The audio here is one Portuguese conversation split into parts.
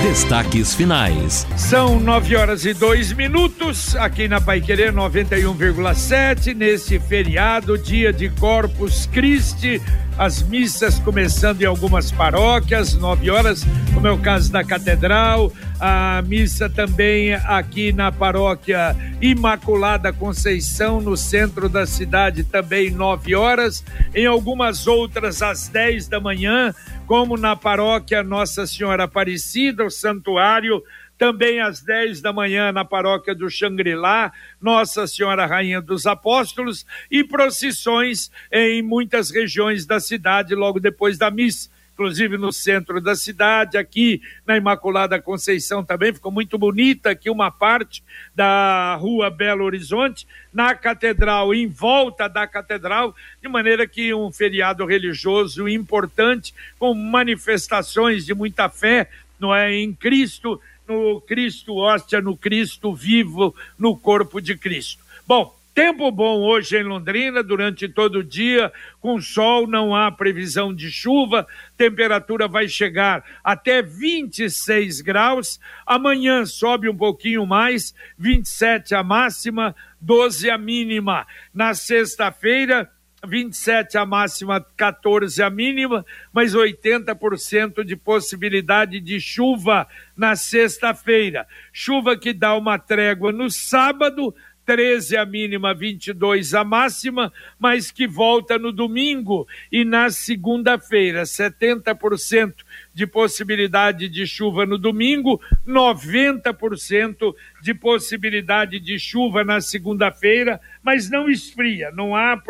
Destaques finais. São nove horas e dois minutos aqui na Paiquerê 91,7 nesse feriado, dia de Corpus Christi. As missas começando em algumas paróquias, nove horas, como é o caso da Catedral, a missa também aqui na paróquia Imaculada Conceição, no centro da cidade, também nove horas, em algumas outras às dez da manhã, como na paróquia Nossa Senhora Aparecida, o santuário também às 10 da manhã na paróquia do Xangri-Lá, Nossa Senhora Rainha dos Apóstolos e procissões em muitas regiões da cidade logo depois da missa inclusive no centro da cidade, aqui na Imaculada Conceição também, ficou muito bonita aqui uma parte da rua Belo Horizonte, na catedral, em volta da catedral, de maneira que um feriado religioso importante, com manifestações de muita fé, não é, em Cristo, no Cristo hóstia, no Cristo vivo, no corpo de Cristo. Bom, tempo bom hoje em Londrina, durante todo o dia, com sol, não há previsão de chuva, temperatura vai chegar até 26 graus. Amanhã sobe um pouquinho mais, 27 a máxima, 12 a mínima. Na sexta-feira, 27 a máxima, 14 a mínima, mas 80% de possibilidade de chuva na sexta-feira. Chuva que dá uma trégua no sábado, 13 a mínima, 22 a máxima, mas que volta no domingo e na segunda-feira, 70% de possibilidade de chuva no domingo, 90% de possibilidade de chuva na segunda-feira, mas não esfria, não há,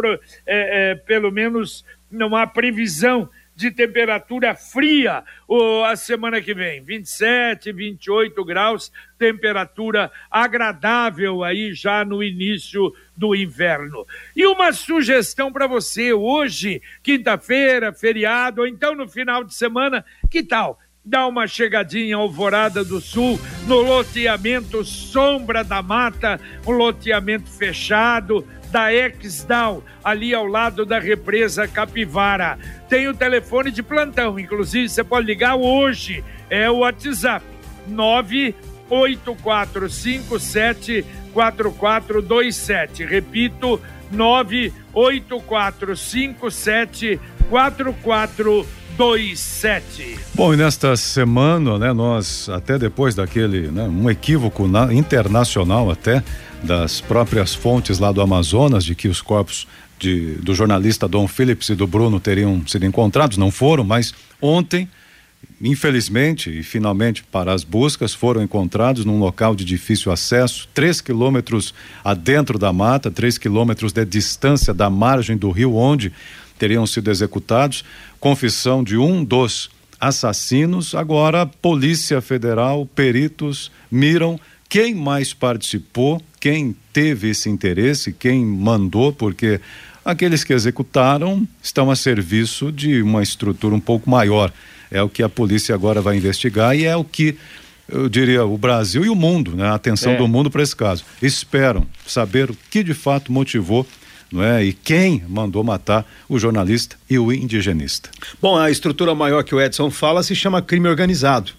é, é, pelo menos, não há previsão de temperatura fria oh, a semana que vem. 27, 28 graus, temperatura agradável aí já no início do inverno. E uma sugestão para você hoje, quinta-feira, feriado, ou então no final de semana, que tal? Dá uma chegadinha Alvorada do Sul, no loteamento Sombra da Mata, um loteamento fechado, da Exdal, ali ao lado da represa Capivara. Tem o telefone de plantão, inclusive você pode ligar hoje, é o WhatsApp 98457 4427. Repito, 98457 4427. Bom, e nesta semana, né, nós até depois daquele, né, um equívoco na, internacional até, das próprias fontes lá do Amazonas de que os corpos de, do jornalista Dom Phillips e do Bruno teriam sido encontrados, não foram, mas ontem, infelizmente e finalmente para as buscas, foram encontrados num local de difícil acesso, três quilômetros adentro da mata, três quilômetros de distância da margem do rio onde teriam sido executados. Confissão de um dos assassinos. Agora, Polícia Federal, peritos miram quem mais participou, quem teve esse interesse, quem mandou, porque aqueles que executaram estão a serviço de uma estrutura um pouco maior. É o que a polícia agora vai investigar e é o que eu diria o Brasil e o mundo, né? A atenção é. do mundo para esse caso. Esperam saber o que de fato motivou não é? E quem mandou matar o jornalista e o indigenista? Bom, a estrutura maior que o Edson fala se chama crime organizado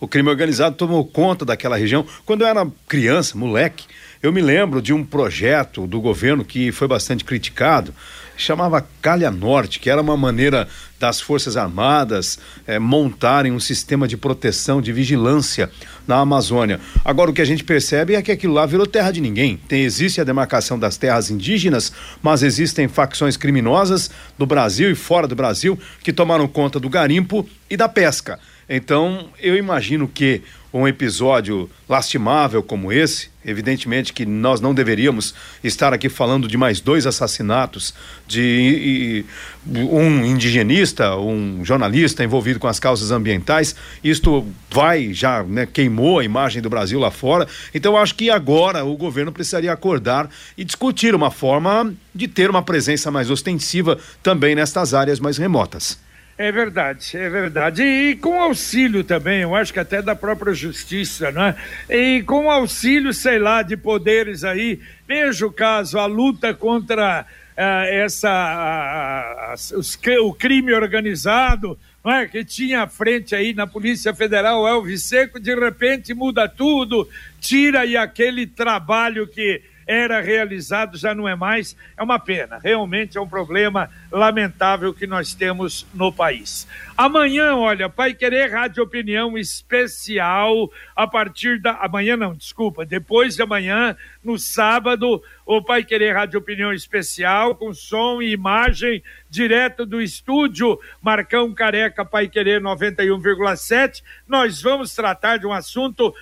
o crime organizado tomou conta daquela região. Quando eu era criança, moleque, eu me lembro de um projeto do governo que foi bastante criticado, chamava Calha Norte, que era uma maneira das Forças Armadas eh, montarem um sistema de proteção, de vigilância na Amazônia. Agora, o que a gente percebe é que aquilo lá virou terra de ninguém. Tem, existe a demarcação das terras indígenas, mas existem facções criminosas do Brasil e fora do Brasil que tomaram conta do garimpo e da pesca. Então, eu imagino que um episódio lastimável como esse, evidentemente que nós não deveríamos estar aqui falando de mais dois assassinatos de um indigenista, um jornalista envolvido com as causas ambientais. Isto vai já né, queimou a imagem do Brasil lá fora. Então acho que agora o governo precisaria acordar e discutir uma forma de ter uma presença mais ostensiva também nestas áreas mais remotas. É verdade, é verdade. E, com auxílio também, eu acho que até da própria justiça, né? E com auxílio, sei lá, de poderes aí. Veja o caso, a luta contra essa, os, o crime organizado, não é? que tinha à frente aí na Polícia Federal Elvis Seco, de repente muda tudo, tira aí aquele trabalho que era realizado, já não é mais. É uma pena, realmente é um problema lamentável que nós temos no país. Amanhã, olha, Pai Querer Rádio Opinião especial a partir da. Amanhã não, desculpa, depois de amanhã, no sábado, o Pai Querer Rádio Opinião especial, com som e imagem direto do estúdio Marcão Careca Pai Querer 91,7. Nós vamos tratar de um assunto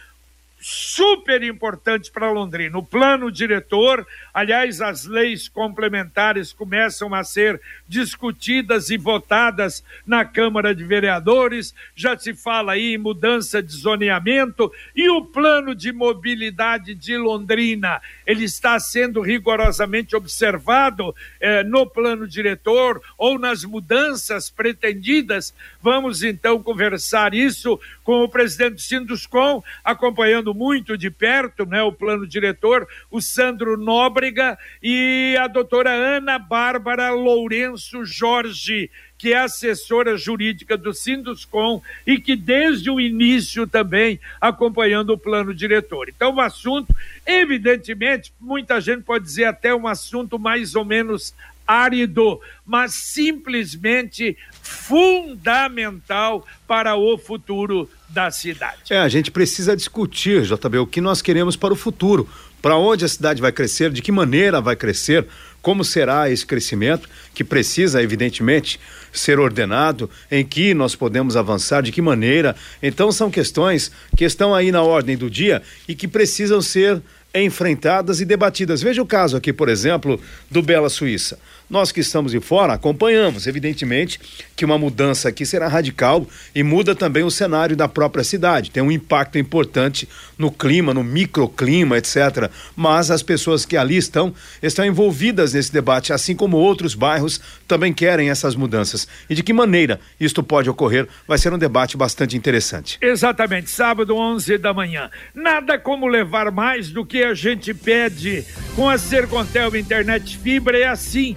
super importante para Londrina. O plano diretor, aliás, as leis complementares começam a ser discutidas e votadas na Câmara de Vereadores, já se fala aí em mudança de zoneamento e o plano de mobilidade de Londrina, ele está sendo rigorosamente observado eh, no plano diretor ou nas mudanças pretendidas. Vamos então conversar isso com o presidente Sinduscom, acompanhando muito de perto né, o plano diretor, o Sandro Nóbrega e a doutora Ana Bárbara Lourenço Jorge, que é assessora jurídica do Sinduscom e que desde o início também acompanhando o plano diretor. Então, o assunto, evidentemente, muita gente pode dizer até um assunto mais ou menos árido, mas simplesmente fundamental para o futuro da cidade. É, a gente precisa discutir, JB, o que nós queremos para o futuro. Para onde a cidade vai crescer, de que maneira vai crescer, como será esse crescimento, que precisa, evidentemente, ser ordenado, em que nós podemos avançar, de que maneira. Então, são questões que estão aí na ordem do dia e que precisam ser enfrentadas e debatidas. Veja o caso aqui, por exemplo, do Bela Suíça. Nós que estamos de fora acompanhamos, evidentemente, que uma mudança aqui será radical e muda também o cenário da própria cidade. Tem um impacto importante no clima, no microclima, etc. Mas as pessoas que ali estão estão envolvidas nesse debate, assim como outros bairros também querem essas mudanças. E de que maneira isto pode ocorrer vai ser um debate bastante interessante. Exatamente, sábado 11 da manhã. Nada como levar mais do que a gente pede com a Sercontel Internet Fibra é assim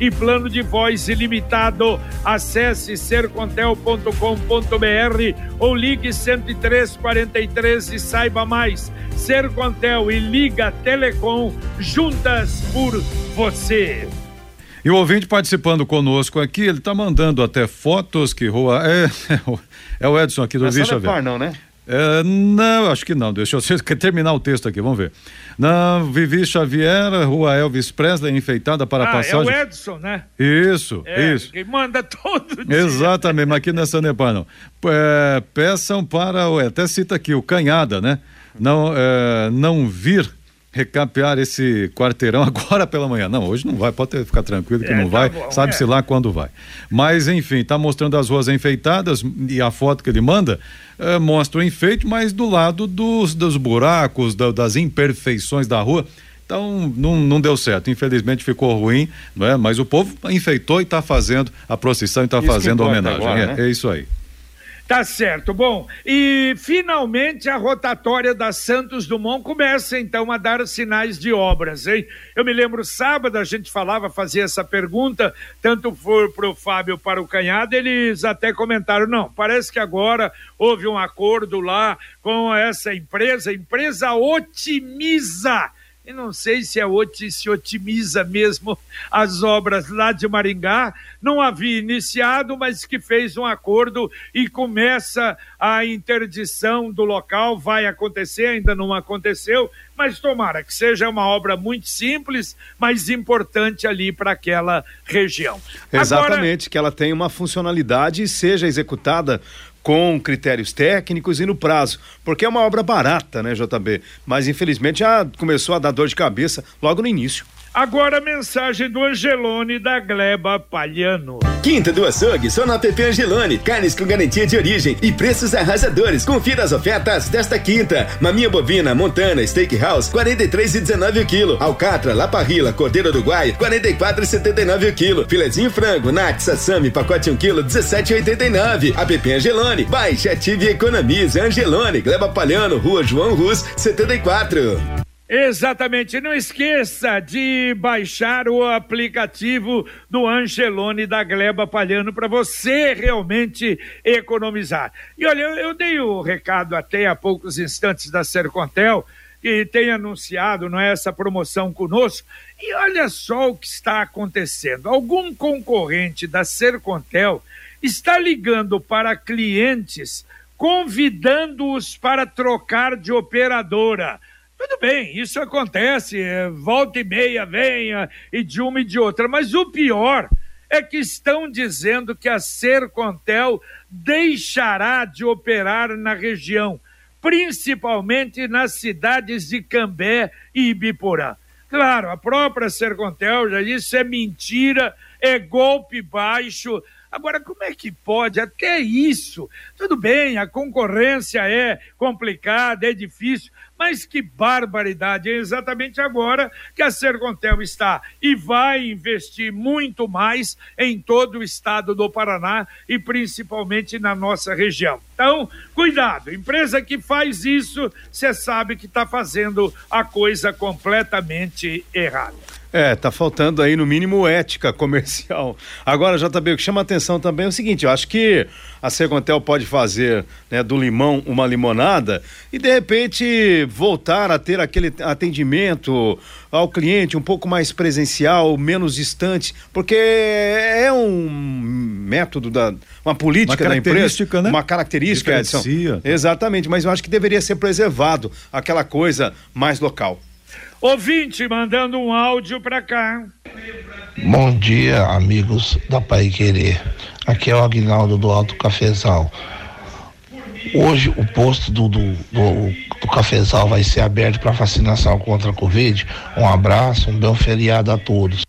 e plano de voz ilimitado. Acesse sercontel.com.br ou ligue 10343 e saiba mais. Sercontel e Liga Telecom juntas por você. E o ouvinte participando conosco aqui, ele está mandando até fotos que rua. É, é o Edson aqui do Vixa é par, não, né? É, não, acho que não. Deixa eu terminar o texto aqui, vamos ver. Na Vivi Xavier, Rua Elvis Presley, enfeitada para ah, passagem. É o Edson, né? Isso, é, isso. Quem manda todo dia. Exatamente, mas aqui nessa Nepal não. É, peçam para, até cita aqui, o Canhada, né? Não, é, não vir recapear esse quarteirão agora pela manhã. Não, hoje não vai, pode ficar tranquilo que é, não tá vai, sabe-se é. lá quando vai. Mas, enfim, está mostrando as ruas enfeitadas e a foto que ele manda é, mostra o enfeite, mas do lado dos, dos buracos, da, das imperfeições da rua. Então não, não deu certo, infelizmente ficou ruim, não é? Mas o povo enfeitou e está fazendo a procissão e está fazendo a homenagem. Agora, é, né? é isso aí. Tá certo. Bom, e finalmente a rotatória da Santos Dumont começa então a dar sinais de obras, hein? Eu me lembro sábado a gente falava, fazia essa pergunta, tanto for para o Fábio para o Canhado, eles até comentaram, não, parece que agora houve um acordo lá com essa empresa, empresa otimiza e não sei se, é, se otimiza mesmo as obras lá de Maringá, não havia iniciado, mas que fez um acordo e começa a interdição do local, vai acontecer, ainda não aconteceu, mas tomara que seja uma obra muito simples, mas importante ali para aquela região. Exatamente, Agora... que ela tenha uma funcionalidade e seja executada com critérios técnicos e no prazo, porque é uma obra barata, né, JB? Mas infelizmente já começou a dar dor de cabeça logo no início. Agora a mensagem do Angelone da Gleba Palhano. Quinta do açougue, só no app Angelone. Carnes com garantia de origem e preços arrasadores. Confira as ofertas desta quinta. Maminha bovina, Montana, Steakhouse, 43,19 o quilo. Alcatra, Laparrila, Cordeiro Uruguai, 44,79 o quilo. Filezinho frango, Nat, Sassami, pacote 1 quilo, 17,89. App Angelone. Baixe, ative e economize. Angelone, Gleba Palhano, Rua João Rus, 74. Exatamente. Não esqueça de baixar o aplicativo do Angelone da Gleba Palhano para você realmente economizar. E olha, eu, eu dei o recado até há poucos instantes da Sercontel, que tem anunciado não é, essa promoção conosco. E olha só o que está acontecendo. Algum concorrente da Sercontel está ligando para clientes, convidando-os para trocar de operadora tudo bem, isso acontece, é, volta e meia venha e de uma e de outra, mas o pior é que estão dizendo que a Sercontel deixará de operar na região, principalmente nas cidades de Cambé e Ibiporã. Claro, a própria Sercontel já disse é mentira, é golpe baixo. Agora, como é que pode? Até isso. Tudo bem, a concorrência é complicada, é difícil, mas que barbaridade! É exatamente agora que a Sercontel está e vai investir muito mais em todo o estado do Paraná e principalmente na nossa região. Então, cuidado, empresa que faz isso, você sabe que está fazendo a coisa completamente errada. É, tá faltando aí no mínimo ética comercial. Agora, JB, o que chama atenção também é o seguinte, eu acho que a Secontel pode fazer né, do limão uma limonada e de repente voltar a ter aquele atendimento ao cliente um pouco mais presencial, menos distante, porque é um método da uma política uma da empresa, né? uma característica, Edson. Exatamente, mas eu acho que deveria ser preservado aquela coisa mais local. Ouvinte mandando um áudio para cá. Bom dia, amigos da Pai Querer. Aqui é o Aguinaldo do Alto Cafezal. Hoje o posto do, do, do, do Cafezal vai ser aberto para vacinação contra a Covid. Um abraço, um bom feriado a todos.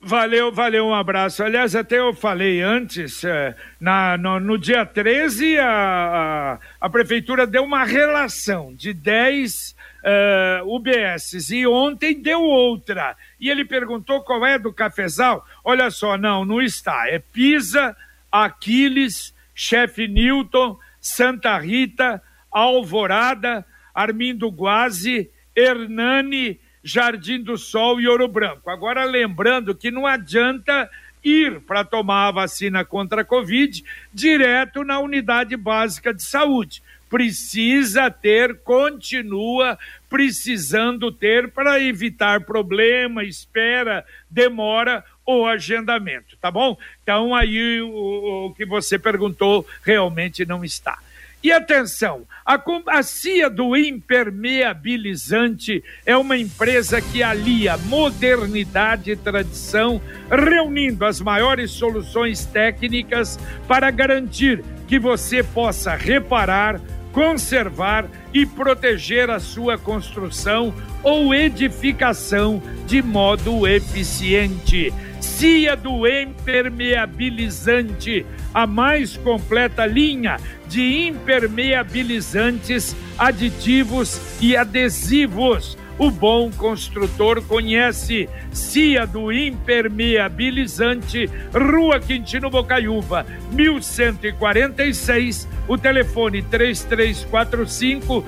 Valeu, valeu, um abraço. Aliás, até eu falei antes, é, na, no, no, dia 13, a, a, a, prefeitura deu uma relação de 10 uh, UBSs e ontem deu outra. E ele perguntou qual é do cafezal. Olha só, não, não está. É Pisa, Aquiles, Chefe Newton, Santa Rita, Alvorada, Armindo Guazi, Hernani, Jardim do Sol e Ouro Branco. Agora, lembrando que não adianta ir para tomar a vacina contra a Covid direto na unidade básica de saúde precisa ter, continua precisando ter para evitar problema, espera, demora ou agendamento, tá bom? Então aí o, o que você perguntou realmente não está. E atenção, a, a CIA do Impermeabilizante é uma empresa que alia modernidade e tradição, reunindo as maiores soluções técnicas para garantir que você possa reparar, conservar e proteger a sua construção ou edificação de modo eficiente. CIA do Impermeabilizante, a mais completa linha de impermeabilizantes, aditivos e adesivos o bom construtor conhece. Cia do Impermeabilizante, Rua Quintino Bocaiúva, 1146. O telefone 3345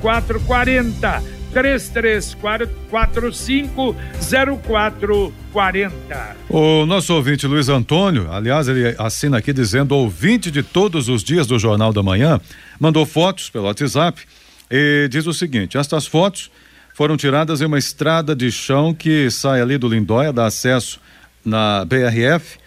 0440. 3345 0440. O nosso ouvinte Luiz Antônio, aliás, ele assina aqui dizendo ouvinte de todos os dias do Jornal da Manhã, mandou fotos pelo WhatsApp e diz o seguinte: estas fotos foram tiradas em uma estrada de chão que sai ali do Lindóia, dá acesso na BRF.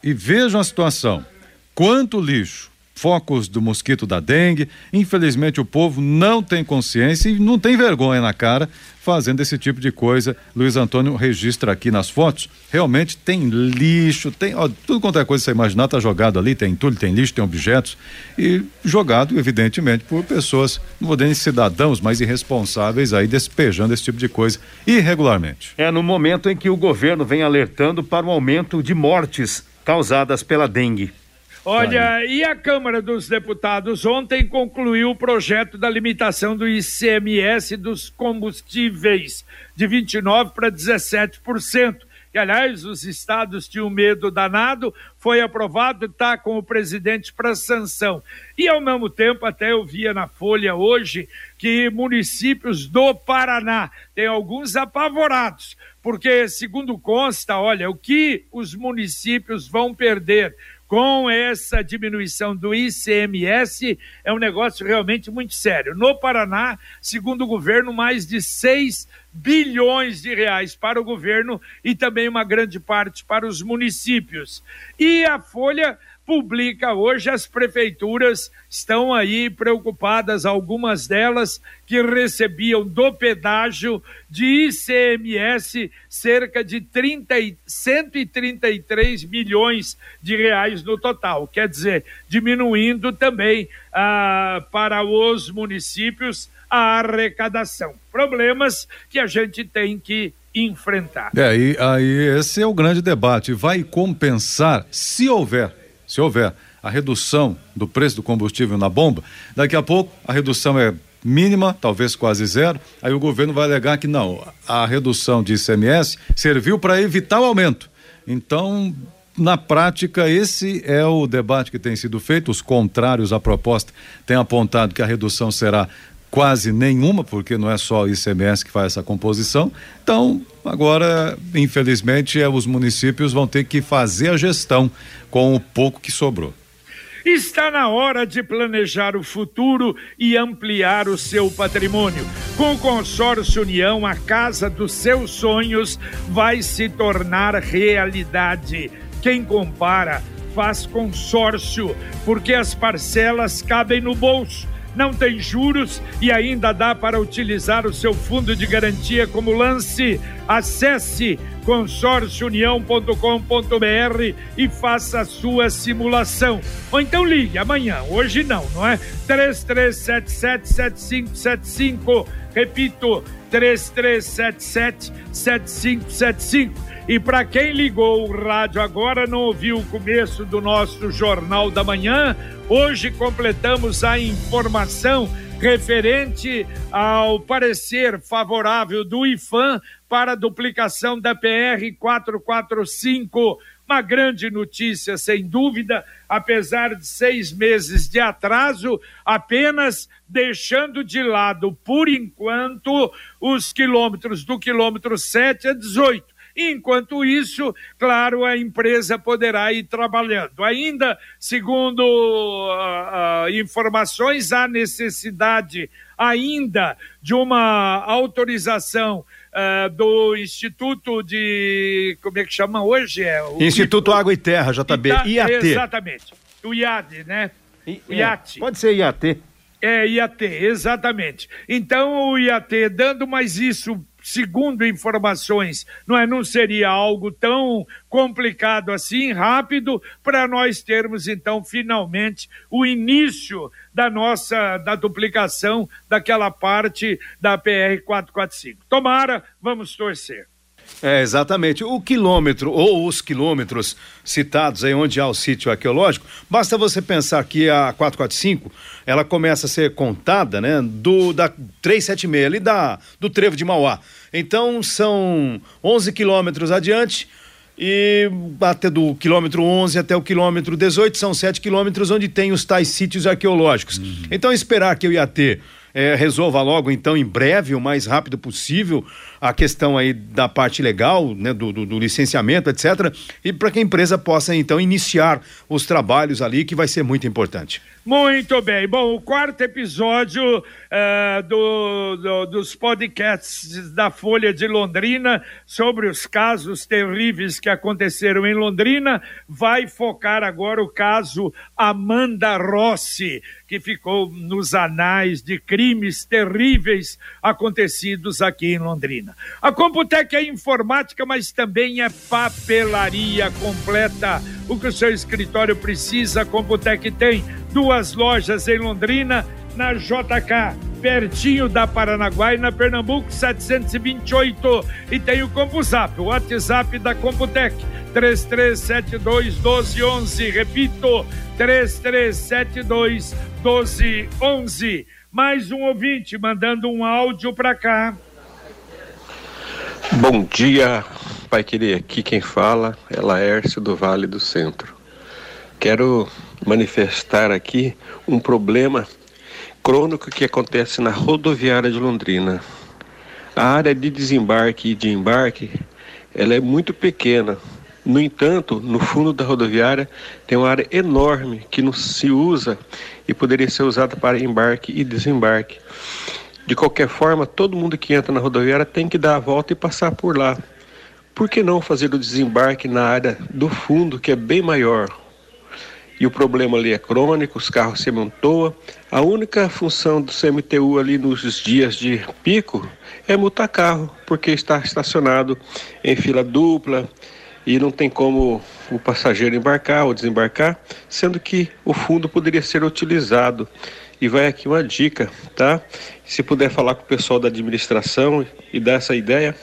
E vejam a situação: quanto lixo, focos do mosquito da dengue. Infelizmente, o povo não tem consciência e não tem vergonha na cara fazendo esse tipo de coisa. Luiz Antônio registra aqui nas fotos. Realmente tem lixo, tem ó, tudo quanto é coisa que você imaginar está jogado ali, tem entulho, tem lixo, tem objetos e jogado, evidentemente, por pessoas, não vou dizer cidadãos, mas irresponsáveis aí despejando esse tipo de coisa irregularmente. É no momento em que o governo vem alertando para o aumento de mortes causadas pela dengue. Olha, e a Câmara dos Deputados ontem concluiu o projeto da limitação do ICMS dos combustíveis de 29% para 17%. Que, aliás, os estados tinham medo danado, foi aprovado, está com o presidente para sanção. E, ao mesmo tempo, até eu via na Folha hoje que municípios do Paraná, tem alguns apavorados, porque, segundo consta, olha, o que os municípios vão perder com essa diminuição do ICMS é um negócio realmente muito sério. No Paraná, segundo o governo, mais de 6 bilhões de reais para o governo e também uma grande parte para os municípios. E a Folha publica hoje, as prefeituras estão aí preocupadas, algumas delas que recebiam do pedágio de ICMS cerca de 30, 133 milhões de reais no total. Quer dizer, diminuindo também ah, para os municípios a arrecadação. Problemas que a gente tem que enfrentar. É, e aí esse é o grande debate. Vai compensar, se houver se houver a redução do preço do combustível na bomba, daqui a pouco a redução é mínima, talvez quase zero, aí o governo vai alegar que não, a redução de ICMS serviu para evitar o aumento. Então, na prática, esse é o debate que tem sido feito. Os contrários à proposta têm apontado que a redução será quase nenhuma, porque não é só o ICMS que faz essa composição. Então, agora, infelizmente, é, os municípios vão ter que fazer a gestão com o pouco que sobrou. Está na hora de planejar o futuro e ampliar o seu patrimônio. Com o Consórcio União, a casa dos seus sonhos vai se tornar realidade. Quem compara faz consórcio, porque as parcelas cabem no bolso não tem juros e ainda dá para utilizar o seu fundo de garantia como lance. Acesse consórciounião.com.br e faça a sua simulação. Ou então ligue amanhã, hoje não, não é? 33777575. Repito, 33777575. E para quem ligou o rádio agora, não ouviu o começo do nosso Jornal da Manhã, hoje completamos a informação referente ao parecer favorável do IFAM para a duplicação da PR 445. Uma grande notícia, sem dúvida, apesar de seis meses de atraso, apenas deixando de lado, por enquanto, os quilômetros do quilômetro 7 a 18 Enquanto isso, claro, a empresa poderá ir trabalhando. Ainda, segundo uh, uh, informações, há necessidade ainda de uma autorização uh, do Instituto de. Como é que chama hoje? É, Instituto Água e Terra, JB, Ita... IAT. Exatamente. O IAD, né? I, o IAT. É, pode ser IAT. É, IAT, exatamente. Então, o IAT, dando mais isso segundo informações, não é? Não seria algo tão complicado assim, rápido, para nós termos então finalmente o início da nossa da duplicação daquela parte da PR 445. Tomara, vamos torcer. É, exatamente. O quilômetro ou os quilômetros citados aí onde há o sítio arqueológico, basta você pensar que a 445 ela começa a ser contada, né, do da 376 ali da do trevo de Mauá. Então são 11 quilômetros adiante e até do quilômetro 11 até o quilômetro 18 são 7 quilômetros onde tem os tais sítios arqueológicos. Uhum. Então esperar que eu ia ter é, resolva logo, então, em breve, o mais rápido possível, a questão aí da parte legal, né, do, do, do licenciamento, etc. E para que a empresa possa, então, iniciar os trabalhos ali, que vai ser muito importante. Muito bem. Bom, o quarto episódio uh, do, do, dos podcasts da Folha de Londrina sobre os casos terríveis que aconteceram em Londrina vai focar agora o caso Amanda Rossi, que ficou nos anais de crimes terríveis acontecidos aqui em Londrina. A Computec é informática, mas também é papelaria completa. O que o seu escritório precisa, a Computec tem duas lojas em Londrina, na JK, pertinho da Paranaguá e na Pernambuco 728. E tem o CompuZap, o WhatsApp da Computec, 3372 1211. Repito, 3372 1211. Mais um ouvinte mandando um áudio para cá. Bom dia, Pai Querer. Aqui quem fala é Laércio do Vale do Centro. Quero manifestar aqui um problema crônico que acontece na rodoviária de Londrina. A área de desembarque e de embarque ela é muito pequena. No entanto, no fundo da rodoviária tem uma área enorme que não se usa e poderia ser usada para embarque e desembarque. De qualquer forma, todo mundo que entra na rodoviária tem que dar a volta e passar por lá. Por que não fazer o desembarque na área do fundo, que é bem maior, e o problema ali é crônico, os carros se amontoam. A única função do CMTU ali nos dias de pico é multar carro, porque está estacionado em fila dupla e não tem como o passageiro embarcar ou desembarcar, sendo que o fundo poderia ser utilizado. E vai aqui uma dica, tá? Se puder falar com o pessoal da administração e dar essa ideia,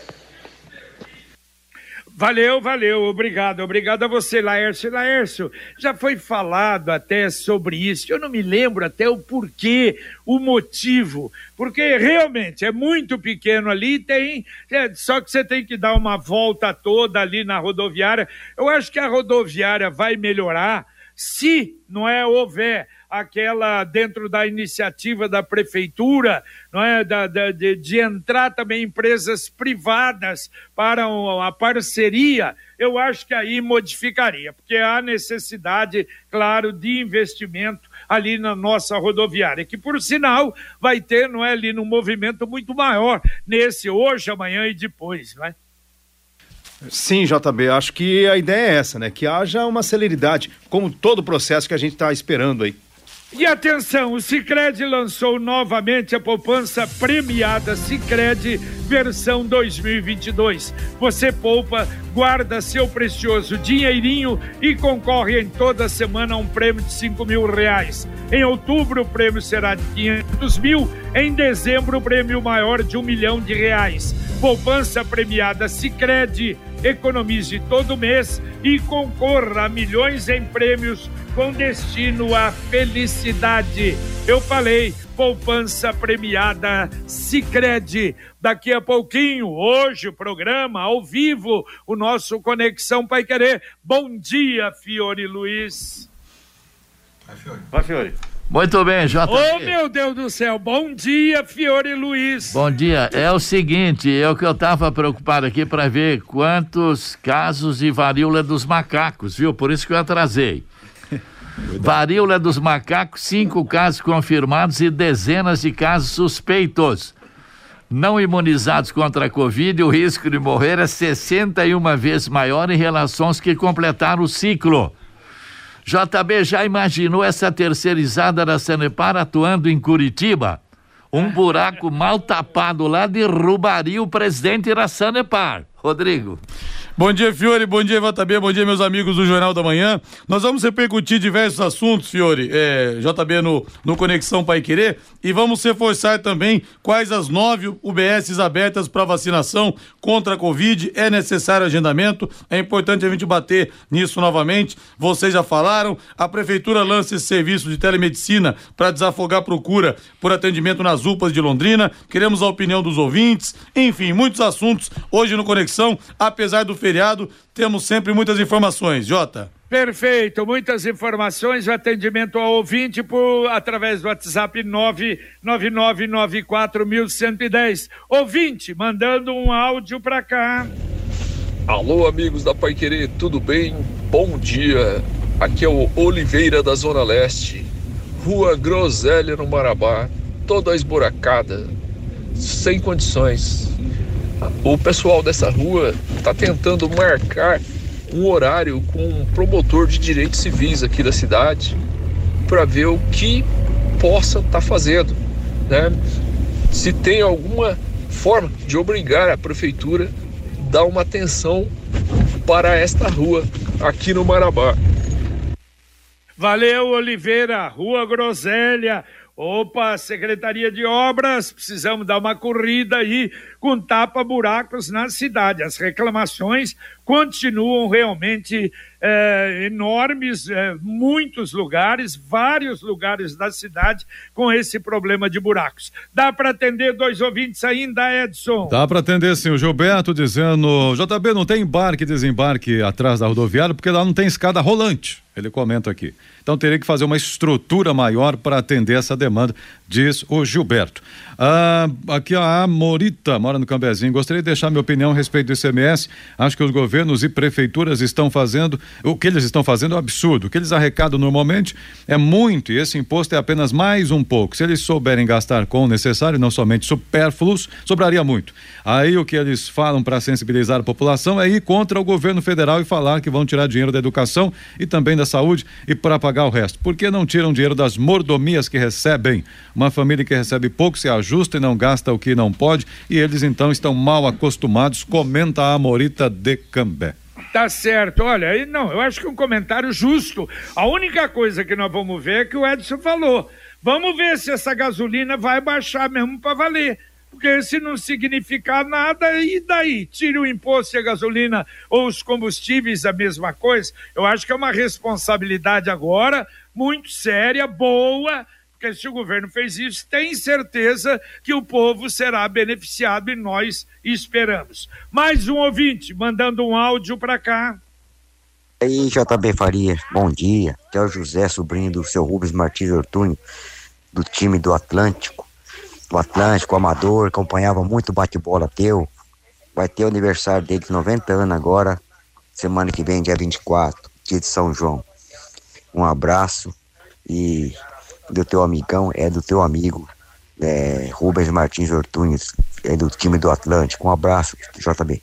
Valeu, valeu, obrigado, obrigado a você, Laércio. Laércio, já foi falado até sobre isso, eu não me lembro até o porquê, o motivo, porque realmente é muito pequeno ali, tem, é, só que você tem que dar uma volta toda ali na rodoviária. Eu acho que a rodoviária vai melhorar se não é houver aquela dentro da iniciativa da prefeitura, não é, da, da de, de, entrar também empresas privadas para a parceria, eu acho que aí modificaria, porque há necessidade, claro, de investimento ali na nossa rodoviária, que por sinal vai ter, não é, ali no movimento muito maior nesse hoje, amanhã e depois, não é? Sim, JB, acho que a ideia é essa, né? Que haja uma celeridade, como todo o processo que a gente está esperando aí. E atenção, o Sicredi lançou novamente a poupança premiada Sicredi versão 2022. Você poupa, guarda seu precioso dinheirinho e concorre em toda semana a um prêmio de 5 mil reais. Em outubro o prêmio será de 500 mil, em dezembro o prêmio maior de um milhão de reais. Poupança premiada Sicredi economize todo mês e concorra a milhões em prêmios com destino à felicidade. Eu falei, poupança premiada Sicredi. Daqui a pouquinho, hoje o programa ao vivo, o nosso Conexão Pai Querer. Bom dia, Fiore Luiz. Vai, Fiore. Vai, Fiore. Muito bem, JP. Oh, meu Deus do céu. Bom dia, Fiore Luiz. Bom dia. É o seguinte, é o que eu estava preocupado aqui para ver quantos casos de varíola dos macacos, viu? Por isso que eu atrasei. Varíola dos macacos, cinco casos confirmados e dezenas de casos suspeitos. Não imunizados contra a Covid, o risco de morrer é 61 vezes maior em relação aos que completaram o ciclo. JB já imaginou essa terceirizada da Sanepar atuando em Curitiba? Um buraco mal tapado lá derrubaria o presidente da Sanepar. Rodrigo. Bom dia, Fiore. Bom dia, JB. Bom dia, meus amigos do Jornal da Manhã. Nós vamos repercutir diversos assuntos, Fiore, é, JB no, no Conexão Pai Querer, e vamos reforçar também quais as nove UBSs abertas para vacinação contra a Covid. É necessário agendamento, é importante a gente bater nisso novamente. Vocês já falaram, a Prefeitura lança esse serviço de telemedicina para desafogar a procura por atendimento nas UPAs de Londrina. Queremos a opinião dos ouvintes, enfim, muitos assuntos hoje no Conexão Apesar do feriado, temos sempre muitas informações. Jota. Perfeito, muitas informações, o atendimento ao ouvinte por, através do WhatsApp 99994110. Ouvinte, mandando um áudio para cá. Alô, amigos da Pai Querer, tudo bem? Bom dia. Aqui é o Oliveira da Zona Leste, Rua Groselha no Marabá, toda esburacada, sem condições. O pessoal dessa rua está tentando marcar um horário com um promotor de direitos civis aqui da cidade para ver o que possa estar tá fazendo, né? Se tem alguma forma de obrigar a prefeitura a dar uma atenção para esta rua aqui no Marabá. Valeu, Oliveira, Rua Groselha. Opa, Secretaria de Obras, precisamos dar uma corrida aí com tapa-buracos na cidade. As reclamações continuam realmente é, enormes, é, muitos lugares, vários lugares da cidade com esse problema de buracos. Dá para atender dois ouvintes ainda, Edson? Dá para atender sim. O Gilberto dizendo: JB, não tem embarque e desembarque atrás da rodoviária porque lá não tem escada rolante. Ele comenta aqui. Então teria que fazer uma estrutura maior para atender essa demanda, diz o Gilberto. Ah, aqui a Morita, mora no Cambezinho. Gostaria de deixar minha opinião a respeito do ICMS. Acho que os governos e prefeituras estão fazendo, o que eles estão fazendo é um absurdo. O que eles arrecadam normalmente é muito e esse imposto é apenas mais um pouco. Se eles souberem gastar com o necessário, não somente supérfluos, sobraria muito. Aí o que eles falam para sensibilizar a população é ir contra o governo federal e falar que vão tirar dinheiro da educação e também da saúde e para pagar o resto. Por que não tiram dinheiro das mordomias que recebem? Uma família que recebe pouco se ajusta e não gasta o que não pode e eles então estão mal acostumados, comenta a Morita de Tá certo, olha, não, eu acho que um comentário justo. A única coisa que nós vamos ver é que o Edson falou. Vamos ver se essa gasolina vai baixar mesmo para valer porque se não significar nada, e daí? Tire o imposto e a gasolina ou os combustíveis, a mesma coisa. Eu acho que é uma responsabilidade agora muito séria, boa, porque se o governo fez isso, tem certeza que o povo será beneficiado e nós esperamos. Mais um ouvinte mandando um áudio para cá. Aí, JB Faria, bom dia. Aqui é o José, sobrinho do seu Rubens Martins Ortúnio, do time do Atlântico do Atlântico, Amador, acompanhava muito bate-bola teu. Vai ter o aniversário dele de 90 anos agora, semana que vem, dia 24, dia de São João. Um abraço e do teu amigão, é do teu amigo, é, Rubens Martins Ortunes, é do time do Atlântico. Um abraço, JB.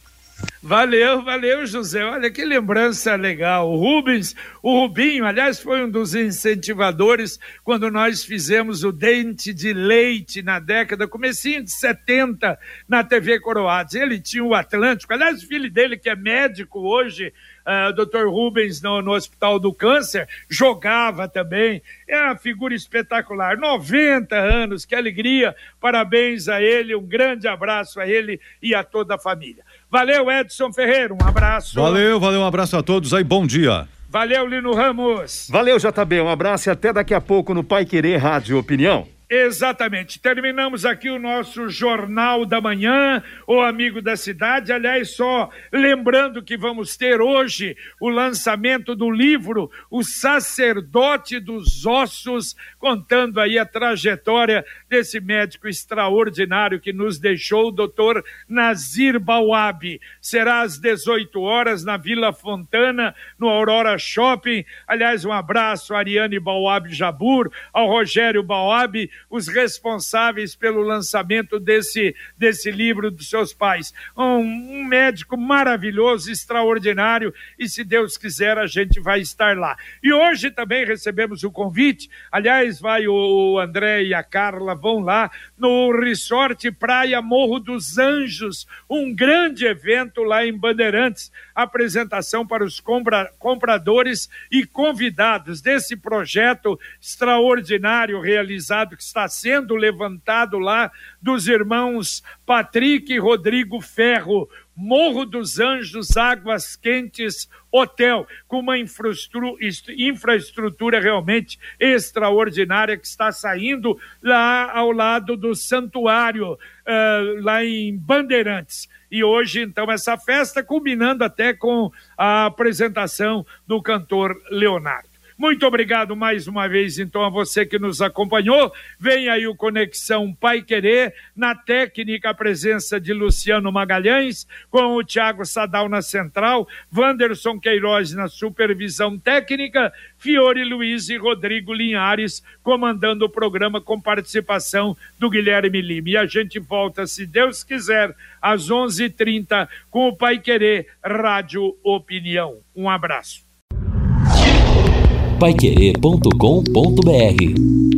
Valeu, valeu, José. Olha que lembrança legal. O Rubens, o Rubinho, aliás, foi um dos incentivadores quando nós fizemos o Dente de Leite na década, comecinho de 70, na TV Coroados. Ele tinha o Atlântico, aliás, o filho dele, que é médico hoje, uh, Dr. Rubens, no, no Hospital do Câncer, jogava também. É uma figura espetacular. 90 anos, que alegria. Parabéns a ele, um grande abraço a ele e a toda a família. Valeu, Edson Ferreira, um abraço. Valeu, valeu, um abraço a todos aí, bom dia. Valeu, Lino Ramos. Valeu, JB, um abraço e até daqui a pouco no Pai Querer Rádio Opinião. Exatamente. Terminamos aqui o nosso Jornal da Manhã, o Amigo da Cidade. Aliás, só lembrando que vamos ter hoje o lançamento do livro O Sacerdote dos Ossos, contando aí a trajetória desse médico extraordinário que nos deixou, o doutor Nazir Bawab. Será às 18 horas na Vila Fontana, no Aurora Shopping. Aliás, um abraço Ariane Bawab Jabur, ao Rogério Bawab os responsáveis pelo lançamento desse, desse livro dos seus pais. Um, um médico maravilhoso, extraordinário, e se Deus quiser, a gente vai estar lá. E hoje também recebemos o convite, aliás, vai o André e a Carla vão lá no Resort Praia Morro dos Anjos, um grande evento lá em Bandeirantes, apresentação para os compra, compradores e convidados desse projeto extraordinário realizado que está sendo levantado lá dos irmãos Patrick e Rodrigo Ferro, Morro dos Anjos, Águas Quentes, Hotel, com uma infraestrutura realmente extraordinária que está saindo lá ao lado do santuário, lá em Bandeirantes E hoje, então, essa festa, culminando até com a apresentação do cantor Leonardo. Muito obrigado mais uma vez, então, a você que nos acompanhou. Vem aí o Conexão Pai Querer, na técnica, a presença de Luciano Magalhães, com o Tiago Sadal na central, Wanderson Queiroz na supervisão técnica, Fiore Luiz e Rodrigo Linhares comandando o programa com participação do Guilherme Lima. E a gente volta, se Deus quiser, às 11:30 h 30 com o Pai Querer Rádio Opinião. Um abraço paiquerê.com.br